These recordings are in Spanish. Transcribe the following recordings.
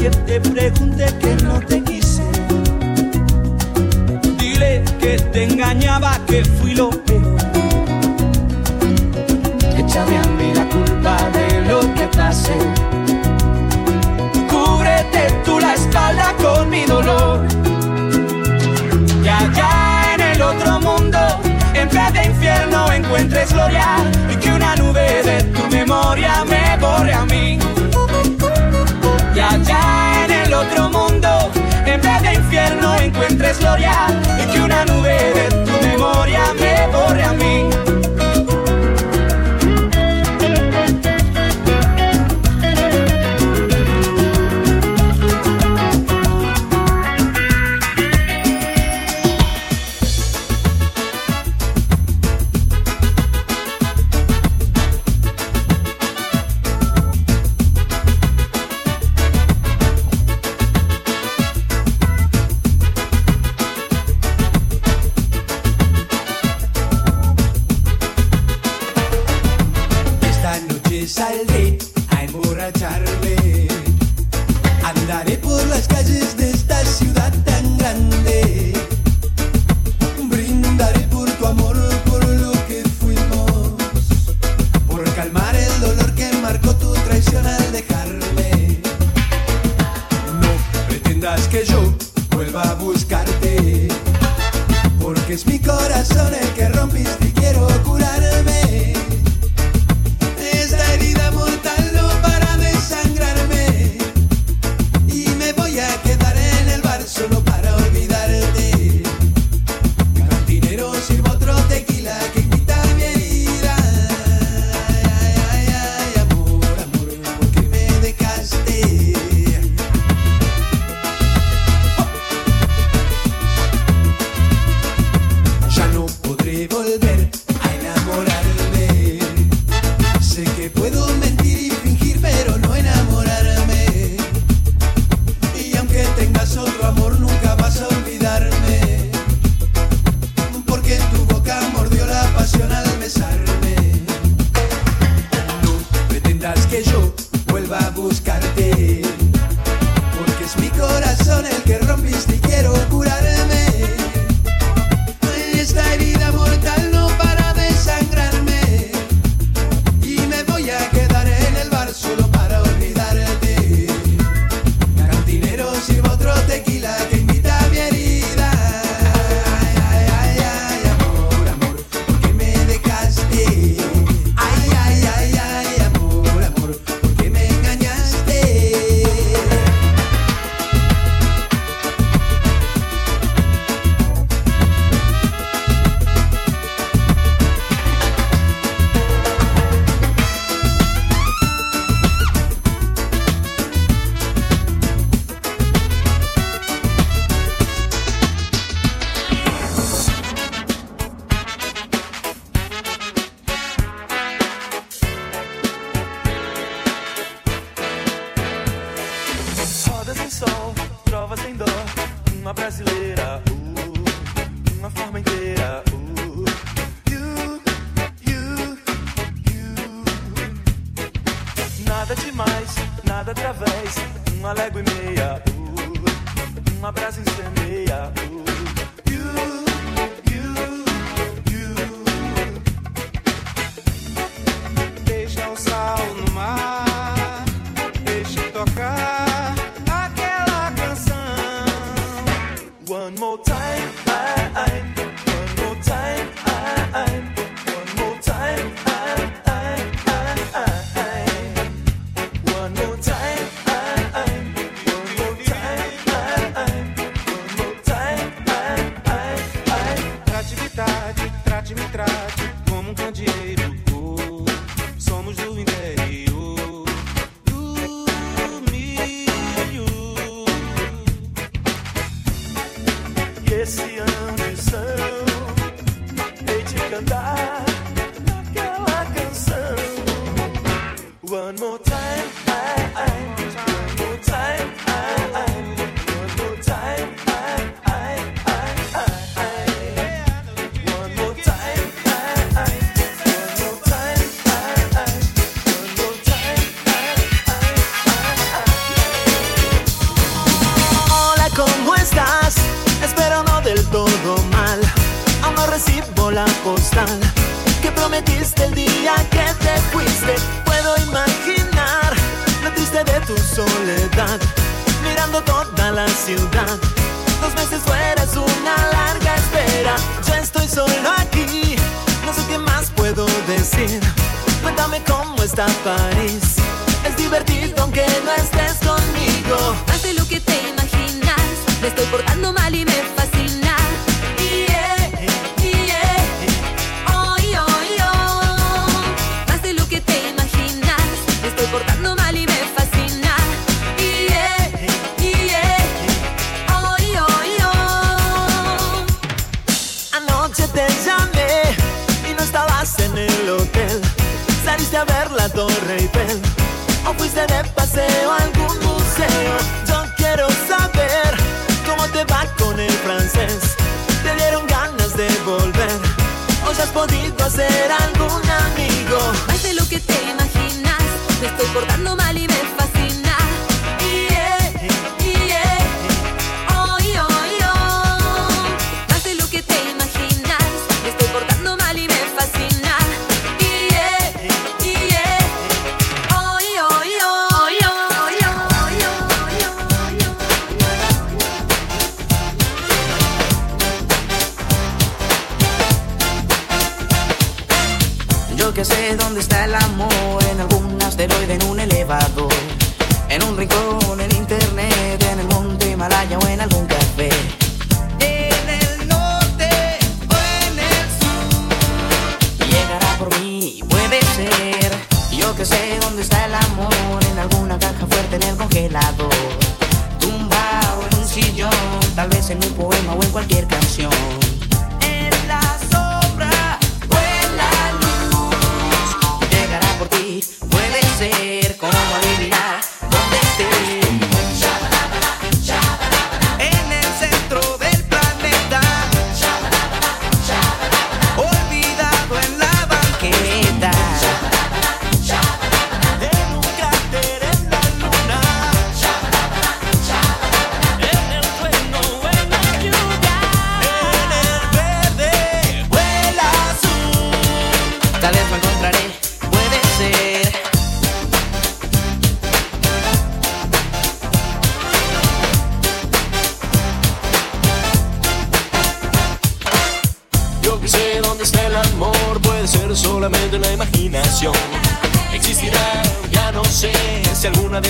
que te pregunte que no te quise. Dile que te engañaba, que fui lo peor. Échame a mí la culpa de lo que pasé. Cúbrete tú la espalda con mi dolor. Y allá en el otro mundo, en vez de infierno, encuentres gloria. Y que una nube de tu memoria me borre a mí otro mundo, en vez de infierno encuentres gloria y que una nube de tu memoria hasta París. Es divertido aunque no estés conmigo. Hace lo que te imaginas. Me estoy portando mal y me de paseo algún museo. Yo quiero saber cómo te va con el francés. Te dieron ganas de volver. O ya has podido hacer algún amigo. Más de lo que te imaginas. Me estoy portando mal y me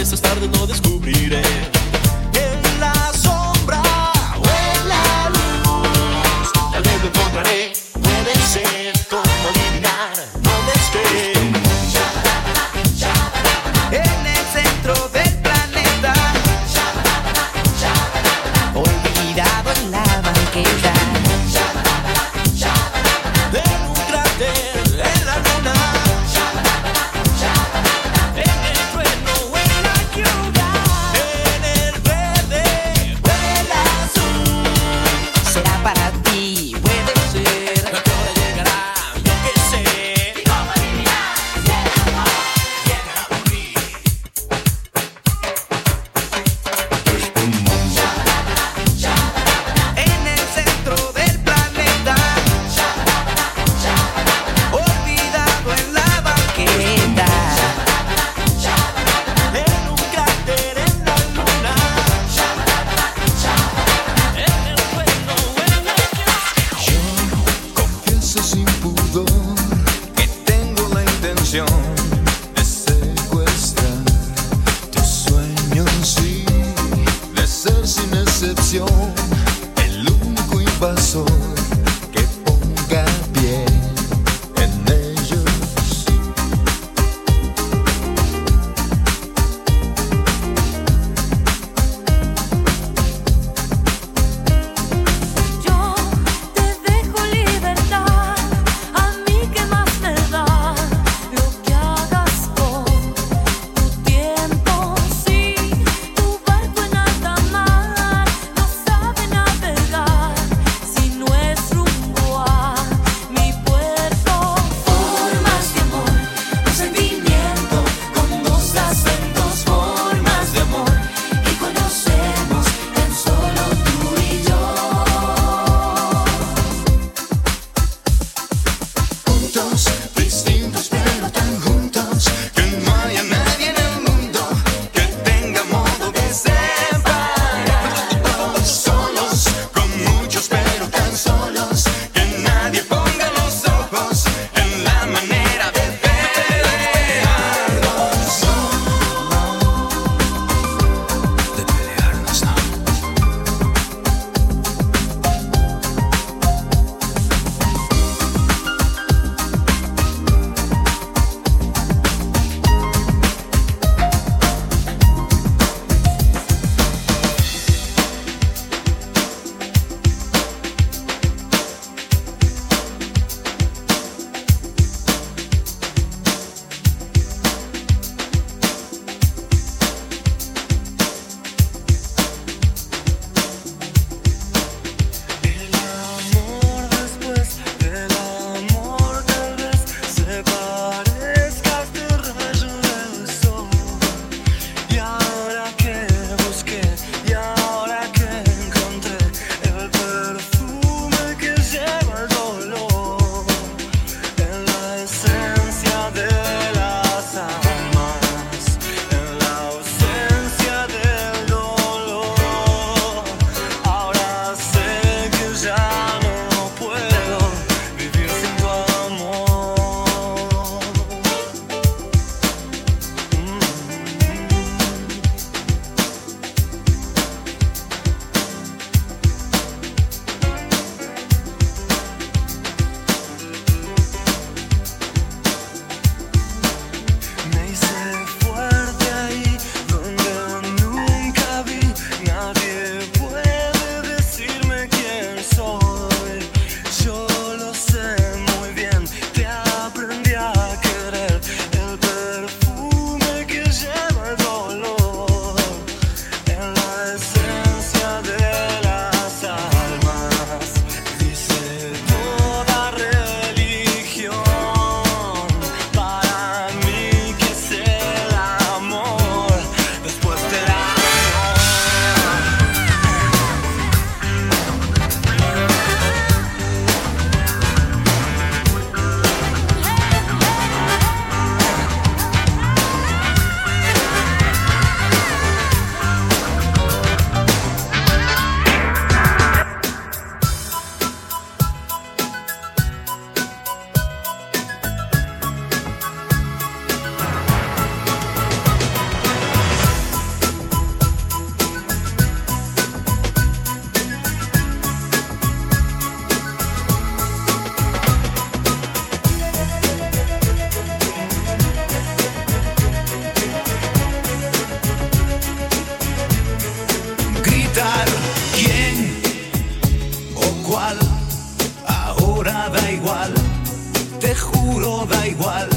esas tardes lo descubriré. En la sombra o en la luz, tal vez encontraré. igual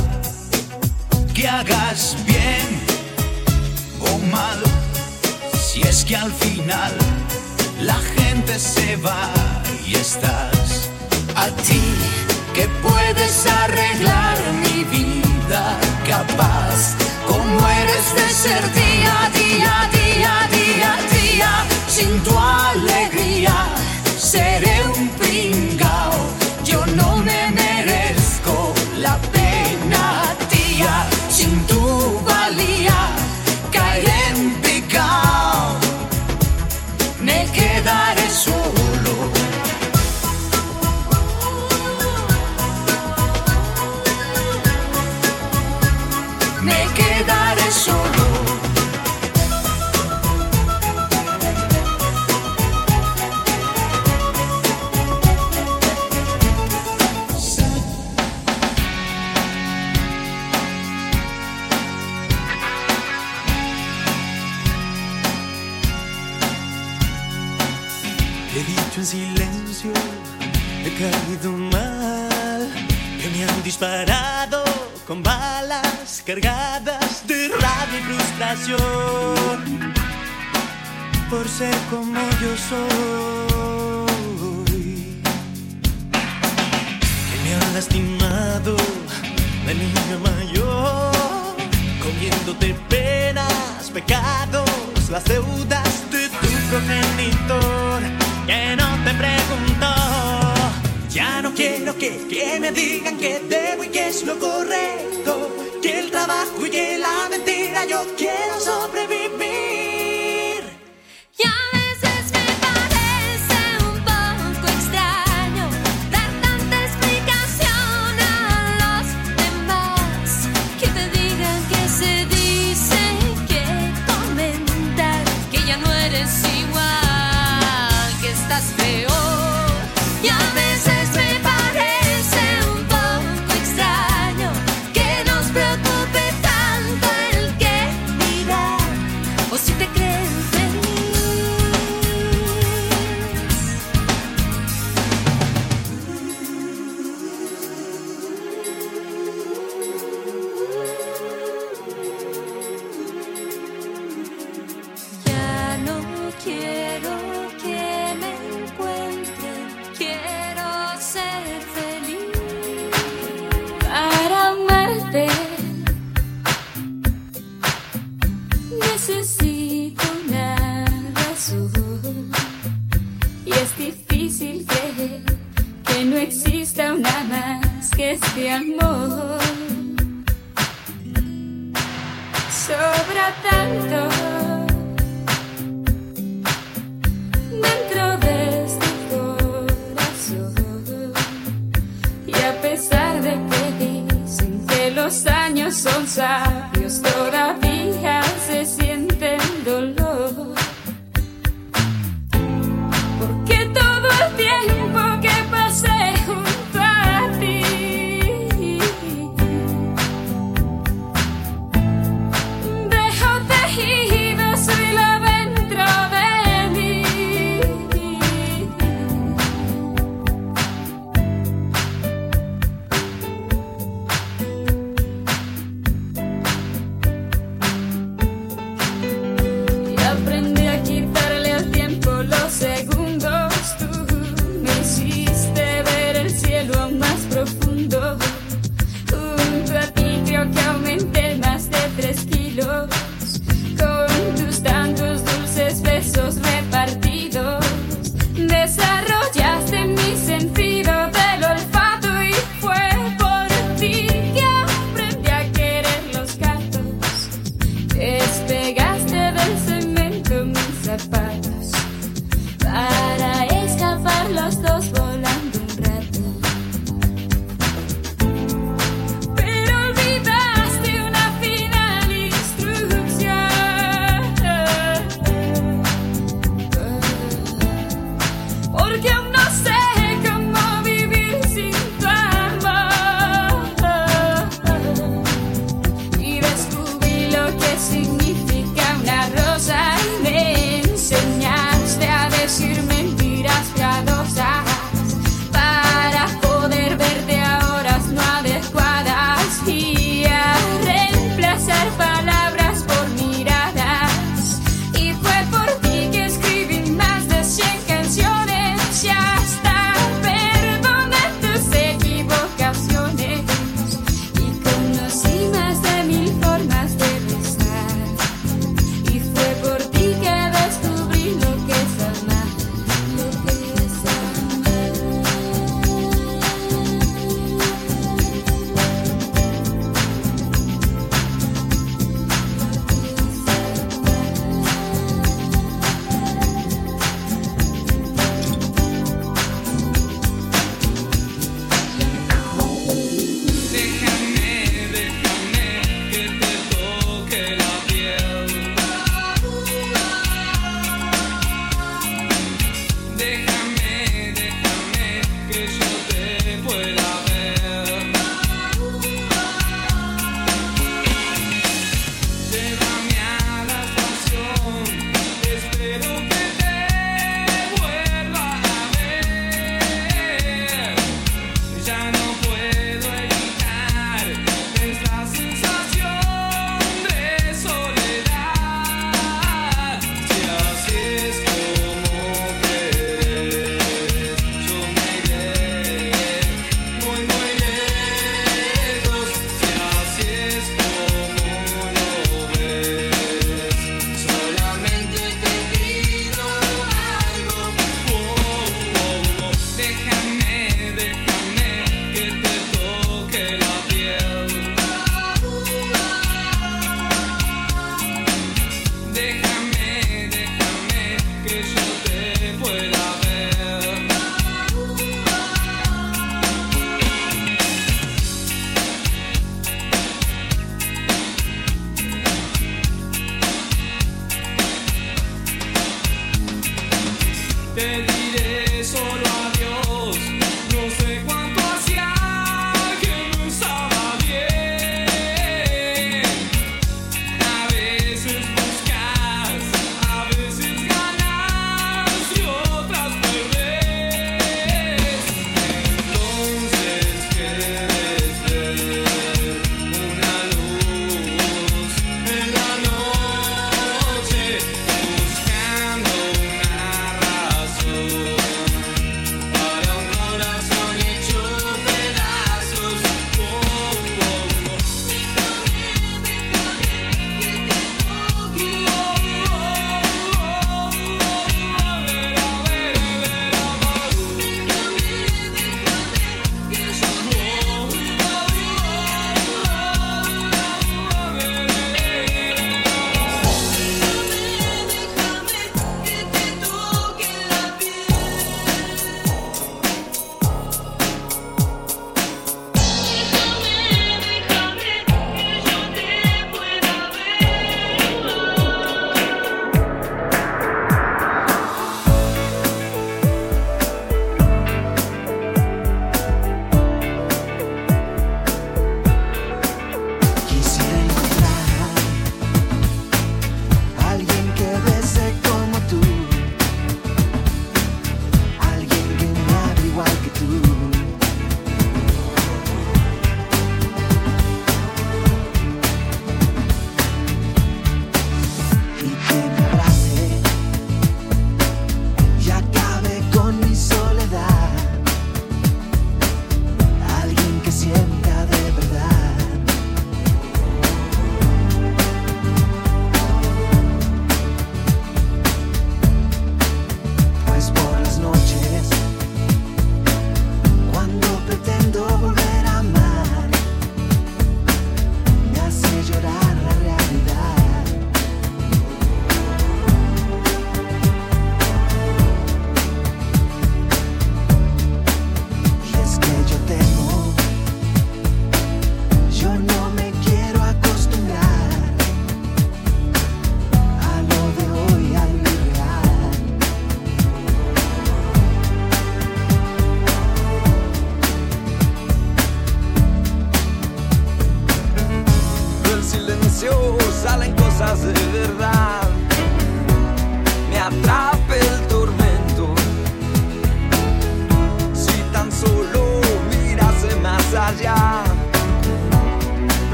que hagas bien o mal, si es que al final la gente se va y estás a ti que puedes arreglar mi vida capaz, como eres de ser día, a día, día, día, día, sin tu alegría seré un pringao, yo no me disparado con balas cargadas de rabia y frustración por ser como yo soy. Que me han lastimado la niña mayor, comiéndote penas, pecados, las deudas de tu progenitor, que no te pregunto que, me digan que debo y que es lo correcto, que el trabajo y que la mentira yo quiero sobrevivir.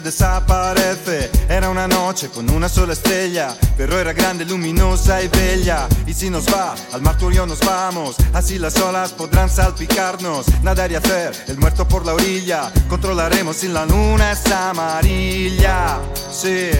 Desaparece. Era una noche con una sola estrella, pero era grande, luminosa y bella. Y si nos va, al mar tú y yo nos vamos, así las olas podrán salpicarnos. Nadar y hacer el muerto por la orilla, controlaremos si la luna es amarilla. Sí.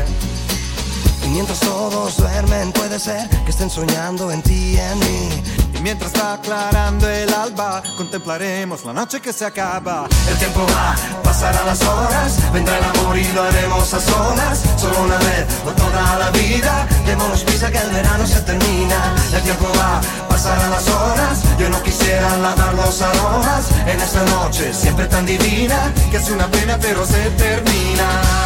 Y mientras todos duermen, puede ser que estén soñando en ti y en mí. Y mientras va aclarando el alba, contemplaremos la noche que se acaba. El tiempo va, pasarán las horas, vendrá el amor y lo haremos a solas. Solo una vez o toda la vida, démonos prisa que el verano se termina. El tiempo va, pasarán las horas, yo no quisiera lavar los aromas en esta noche siempre tan divina Que es una pena pero se termina.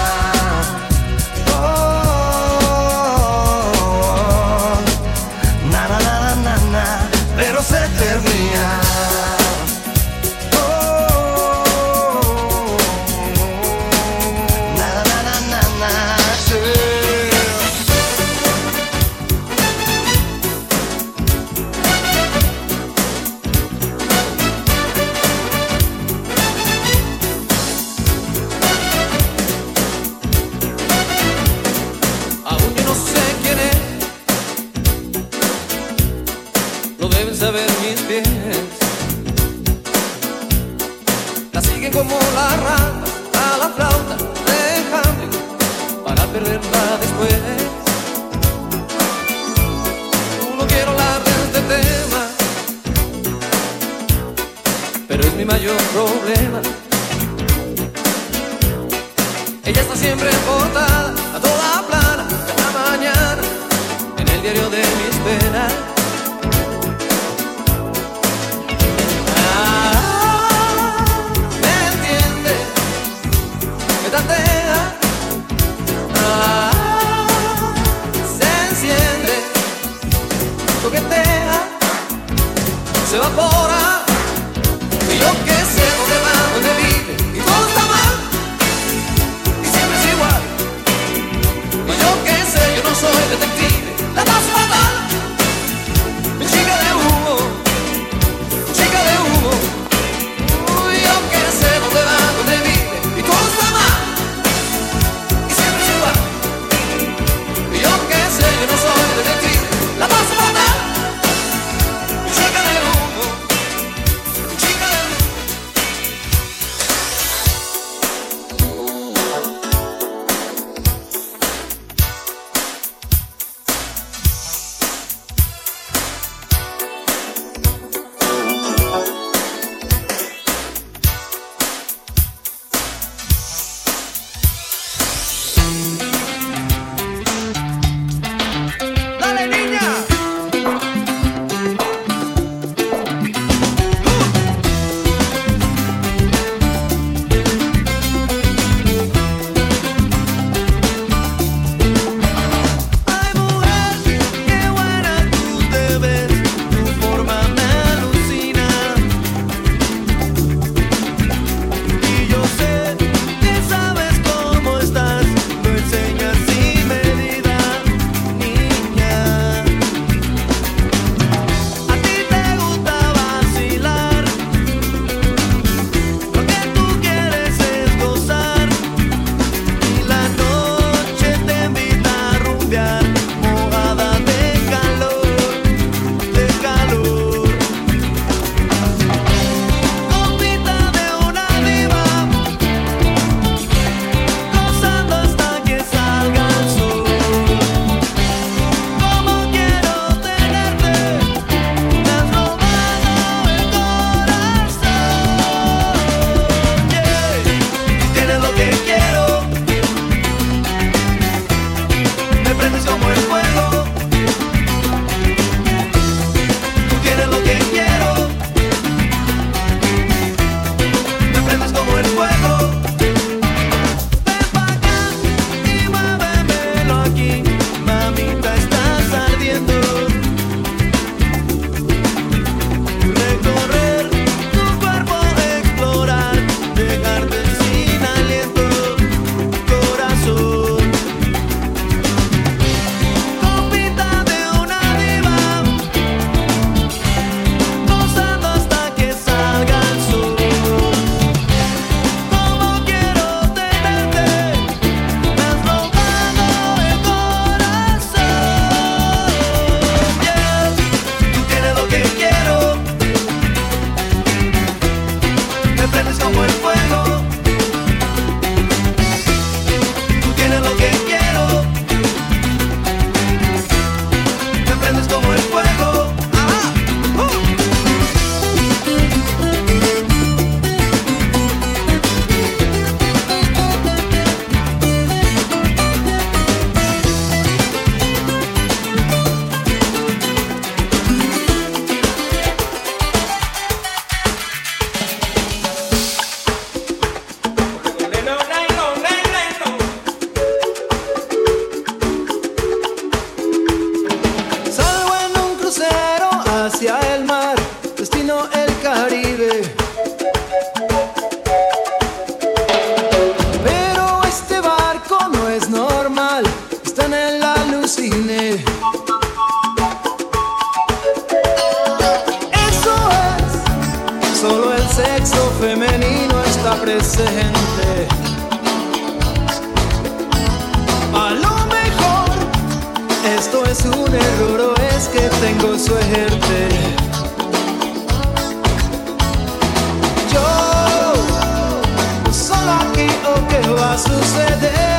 Suceder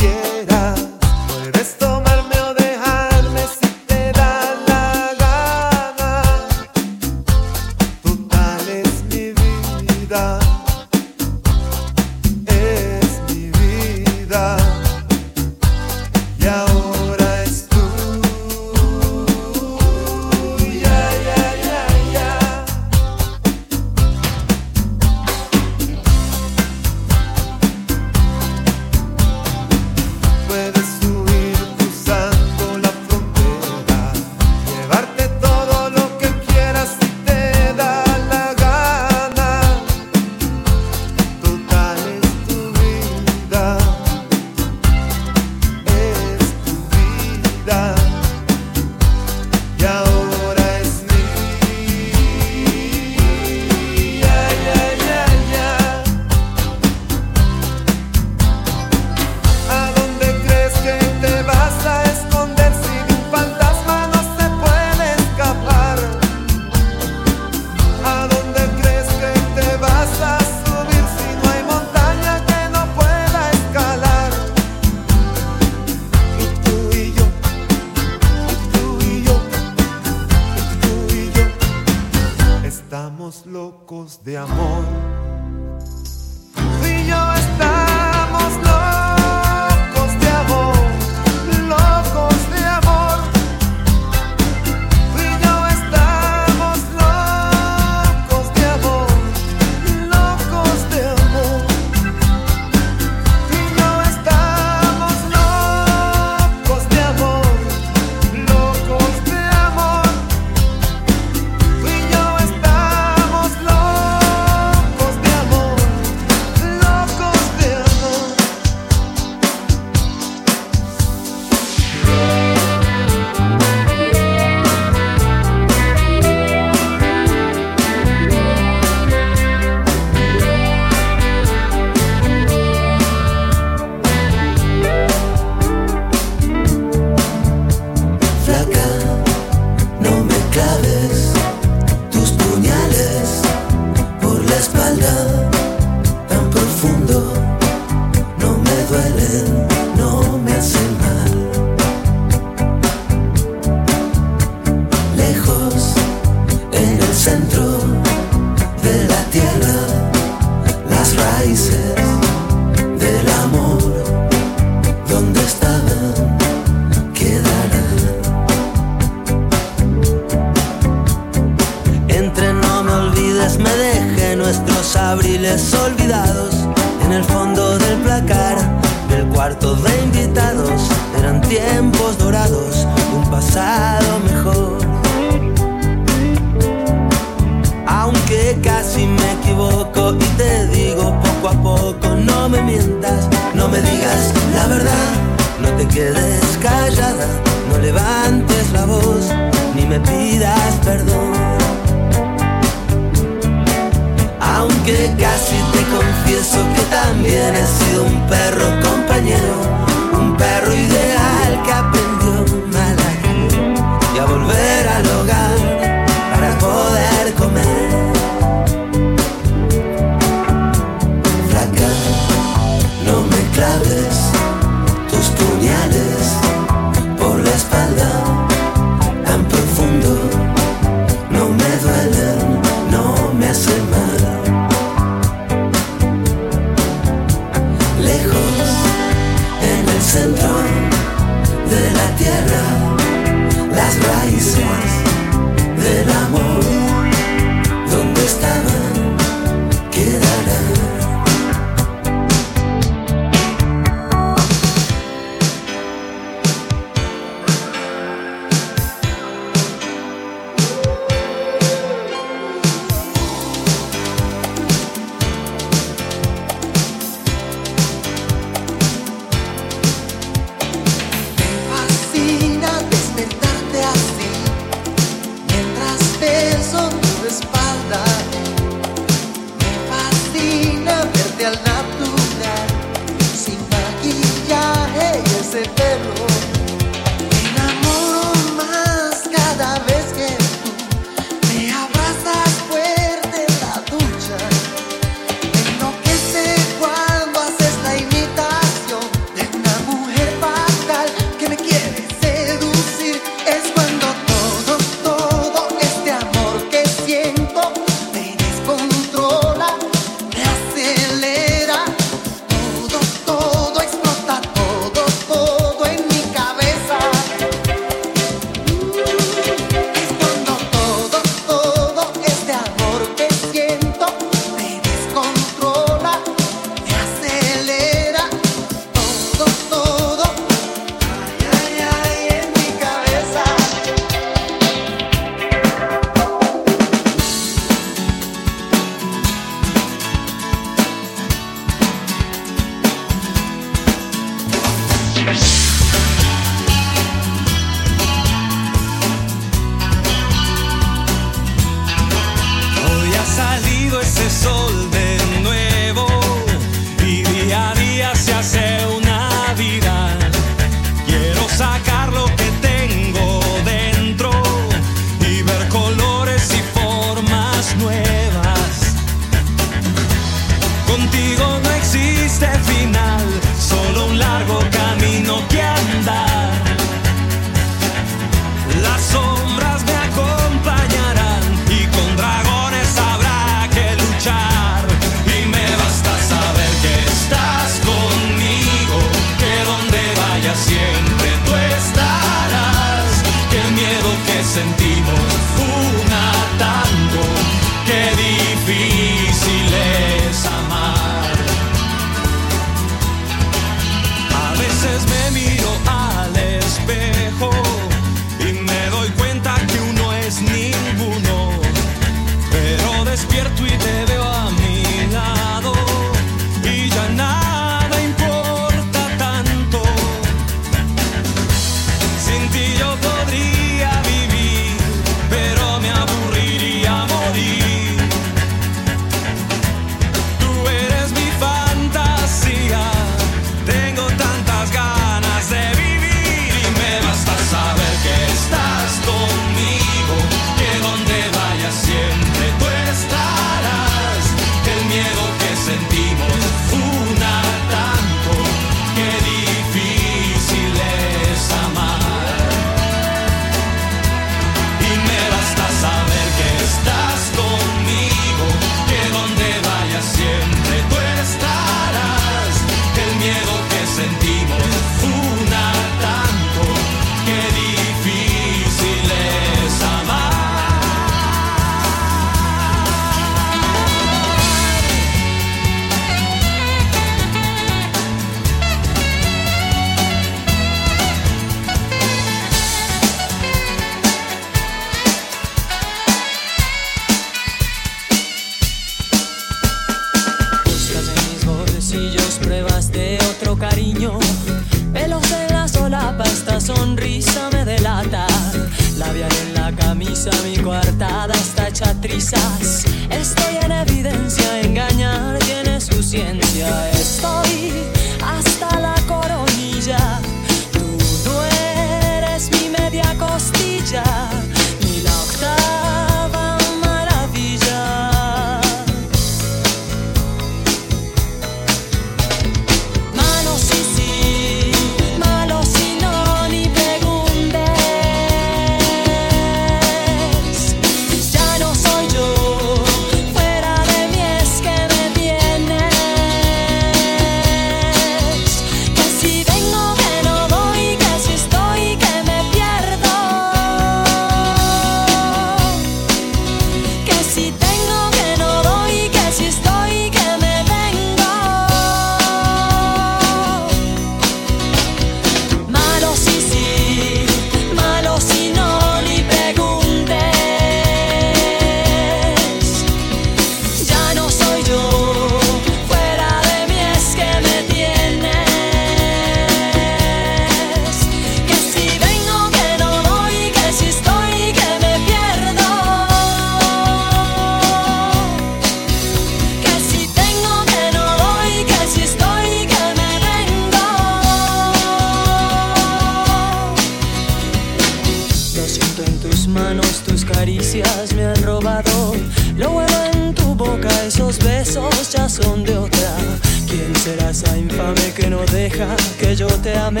llame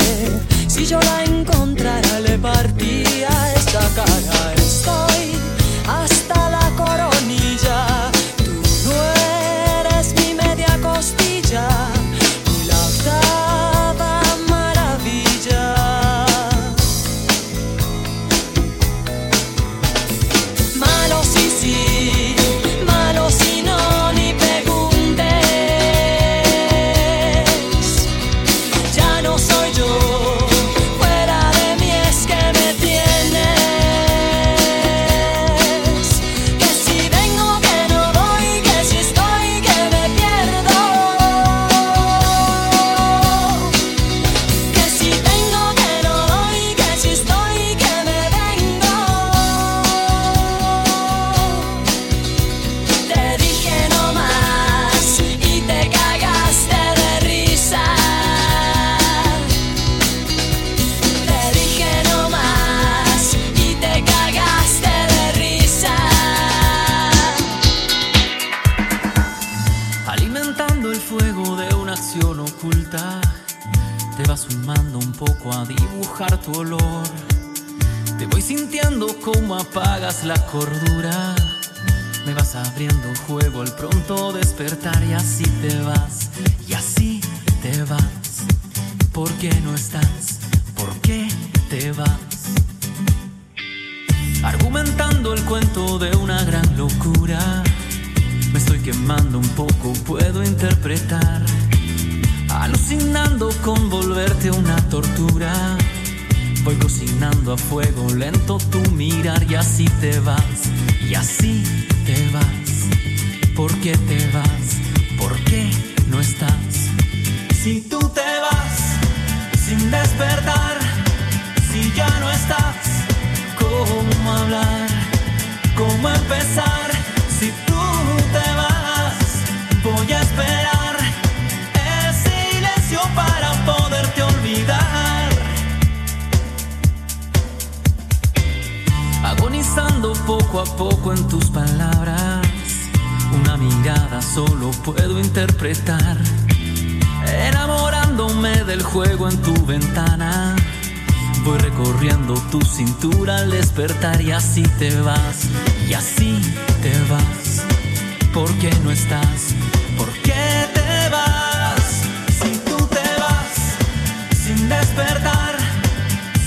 si yo la Solo puedo interpretar, enamorándome del juego en tu ventana. Voy recorriendo tu cintura al despertar y así te vas, y así te vas. ¿Por qué no estás? ¿Por qué te vas? Si tú te vas, sin despertar,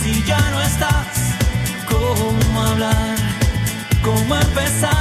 si ya no estás, ¿cómo hablar? ¿Cómo empezar?